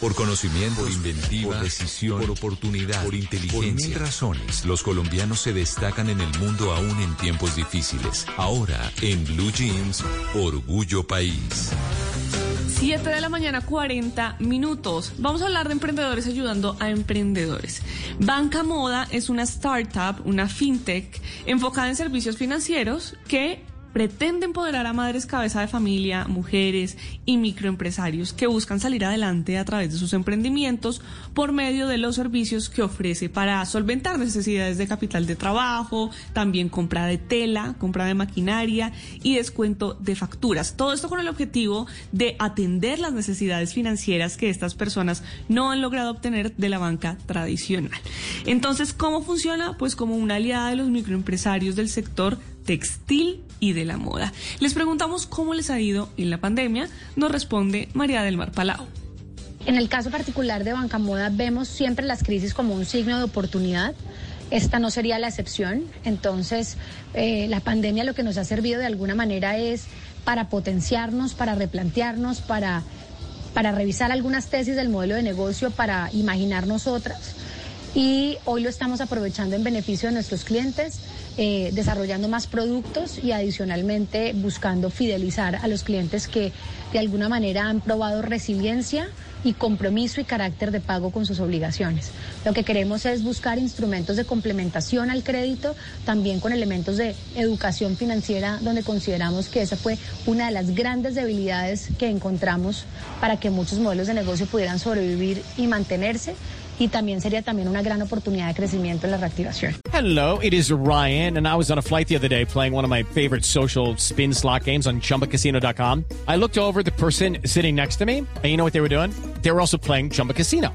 Por conocimiento, por inventiva, por decisión, por oportunidad, por inteligencia. Por mil razones, los colombianos se destacan en el mundo aún en tiempos difíciles. Ahora, en Blue Jeans, Orgullo País. 7 de la mañana, 40 minutos. Vamos a hablar de emprendedores ayudando a emprendedores. Banca Moda es una startup, una fintech enfocada en servicios financieros que pretende empoderar a madres cabeza de familia, mujeres y microempresarios que buscan salir adelante a través de sus emprendimientos por medio de los servicios que ofrece para solventar necesidades de capital de trabajo, también compra de tela, compra de maquinaria y descuento de facturas. Todo esto con el objetivo de atender las necesidades financieras que estas personas no han logrado obtener de la banca tradicional. Entonces, ¿cómo funciona? Pues como una aliada de los microempresarios del sector textil y de la moda. Les preguntamos cómo les ha ido en la pandemia. Nos responde María del Mar Palau. En el caso particular de Banca Moda vemos siempre las crisis como un signo de oportunidad. Esta no sería la excepción. Entonces, eh, la pandemia lo que nos ha servido de alguna manera es para potenciarnos, para replantearnos, para, para revisar algunas tesis del modelo de negocio, para imaginarnos otras. Y hoy lo estamos aprovechando en beneficio de nuestros clientes eh, desarrollando más productos y adicionalmente buscando fidelizar a los clientes que de alguna manera han probado resiliencia y compromiso y carácter de pago con sus obligaciones. Lo que queremos es buscar instrumentos de complementación al crédito, también con elementos de educación financiera, donde consideramos que esa fue una de las grandes debilidades que encontramos para que muchos modelos de negocio pudieran sobrevivir y mantenerse y también sería también una gran oportunidad de crecimiento en la reactivación. Hello, it is Ryan, and I was on a flight the other day playing one of my favorite social spin slot games on chumbacasino.com. I looked over the person sitting next to me, and you know what they were doing? They were also playing Chumba Casino.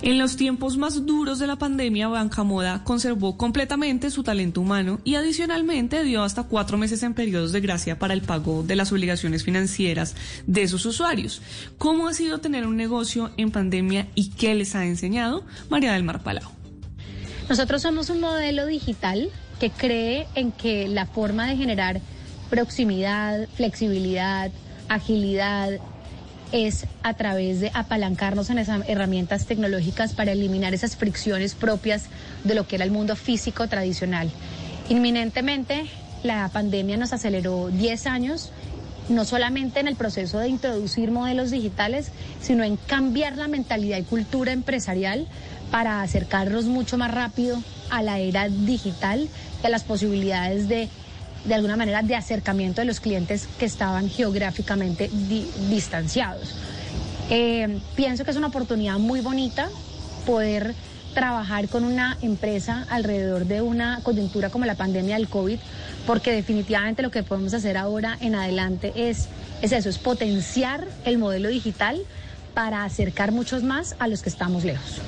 En los tiempos más duros de la pandemia, Banca Moda conservó completamente su talento humano y adicionalmente dio hasta cuatro meses en periodos de gracia para el pago de las obligaciones financieras de sus usuarios. ¿Cómo ha sido tener un negocio en pandemia y qué les ha enseñado? María del Mar Palau. Nosotros somos un modelo digital que cree en que la forma de generar proximidad, flexibilidad, agilidad, es a través de apalancarnos en esas herramientas tecnológicas para eliminar esas fricciones propias de lo que era el mundo físico tradicional. Inminentemente, la pandemia nos aceleró 10 años, no solamente en el proceso de introducir modelos digitales, sino en cambiar la mentalidad y cultura empresarial para acercarnos mucho más rápido a la era digital y a las posibilidades de de alguna manera de acercamiento de los clientes que estaban geográficamente distanciados. Eh, pienso que es una oportunidad muy bonita poder trabajar con una empresa alrededor de una coyuntura como la pandemia del COVID, porque definitivamente lo que podemos hacer ahora en adelante es, es eso, es potenciar el modelo digital para acercar muchos más a los que estamos lejos.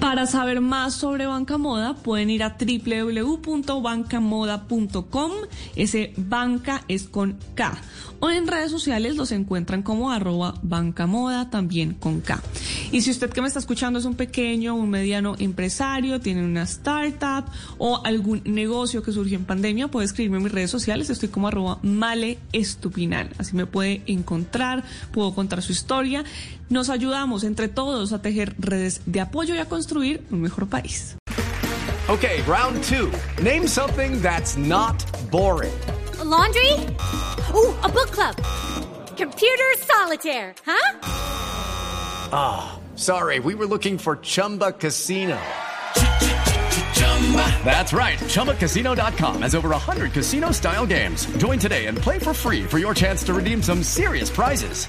Para saber más sobre Banca Moda pueden ir a www.bancamoda.com. Ese banca es con K. O en redes sociales los encuentran como arroba bancamoda también con K. Y si usted que me está escuchando es un pequeño, un mediano empresario, tiene una startup o algún negocio que surgió en pandemia, puede escribirme en mis redes sociales. Estoy como arroba male estupinal. Así me puede encontrar, puedo contar su historia. Nos ayudamos entre todos a tejer redes de apoyo y a construir un mejor país. Okay, round two. Name something that's not boring. laundry? Ooh, a book club. Computer solitaire, huh? Ah, oh, sorry, we were looking for Chumba Casino. That's right. ChumbaCasino.com has over 100 casino style games. Join today and play for free for your chance to redeem some serious prizes.